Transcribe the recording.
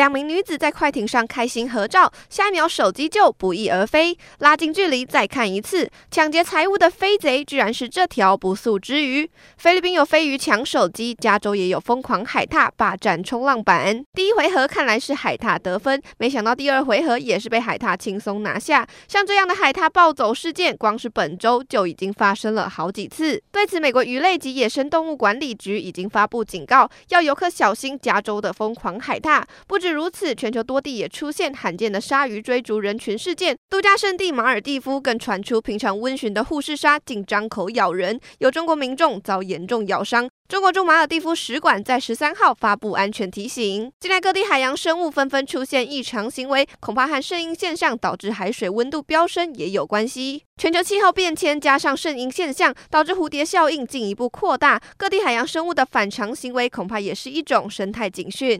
两名女子在快艇上开心合照，下一秒手机就不翼而飞。拉近距离再看一次，抢劫财物的飞贼居然是这条不速之鱼。菲律宾有飞鱼抢手机，加州也有疯狂海獭霸占冲浪板。第一回合看来是海獭得分，没想到第二回合也是被海獭轻松拿下。像这样的海獭暴走事件，光是本周就已经发生了好几次。对此，美国鱼类及野生动物管理局已经发布警告，要游客小心加州的疯狂海獭。不止如此，全球多地也出现罕见的鲨鱼追逐人群事件。度假胜地马尔地夫更传出平常温驯的护士鲨竟张口咬人，有中国民众遭严重咬伤。中国驻马尔地夫使馆在十三号发布安全提醒，近来各地海洋生物纷纷出现异常行为，恐怕和圣婴现象导致海水温度飙升也有关系。全球气候变迁加上圣婴现象，导致蝴蝶效应进一步扩大，各地海洋生物的反常行为恐怕也是一种生态警讯。